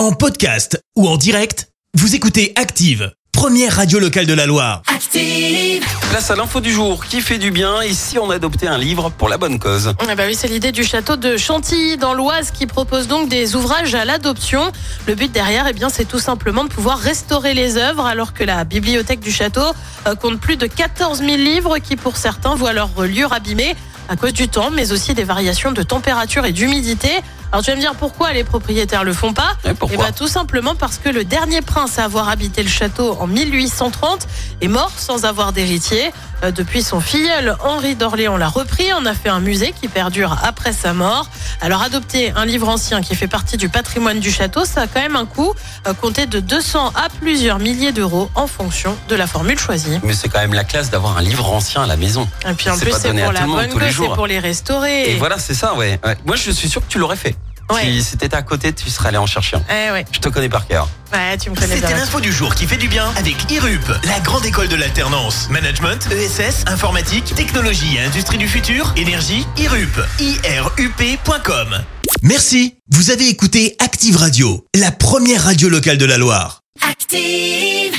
En podcast ou en direct, vous écoutez Active, première radio locale de la Loire. Active. Place à l'info du jour qui fait du bien et si on adoptait un livre pour la bonne cause? Ah bah oui, c'est l'idée du château de Chantilly dans l'Oise qui propose donc des ouvrages à l'adoption. Le but derrière, eh bien, c'est tout simplement de pouvoir restaurer les œuvres alors que la bibliothèque du château euh, compte plus de 14 000 livres qui pour certains voient leur reliure abîmée à cause du temps, mais aussi des variations de température et d'humidité. Alors tu vas me dire pourquoi les propriétaires le font pas Et pourquoi Eh ben, tout simplement parce que le dernier prince à avoir habité le château en 1830 est mort sans avoir d'héritier. Euh, depuis son filleul Henri d'Orléans l'a repris, on a fait un musée qui perdure après sa mort. Alors adopter un livre ancien qui fait partie du patrimoine du château, ça a quand même un coût euh, compté de 200 à plusieurs milliers d'euros en fonction de la formule choisie. Mais c'est quand même la classe d'avoir un livre ancien à la maison. Et puis en plus c'est pour la bonne c'est pour les restaurer. Et voilà, c'est ça, ouais. Ouais. Moi, je suis sûr que tu l'aurais fait. Ouais. Si, t'étais à côté, tu serais allé en chercher un. Eh ouais, Je te connais par cœur. ouais, tu me connais C'était l'info du jour qui fait du bien avec IRUP, la grande école de l'alternance. Management, ESS, informatique, technologie et industrie du futur, énergie, IRUP. IRUP.com. Merci. Vous avez écouté Active Radio, la première radio locale de la Loire. Active.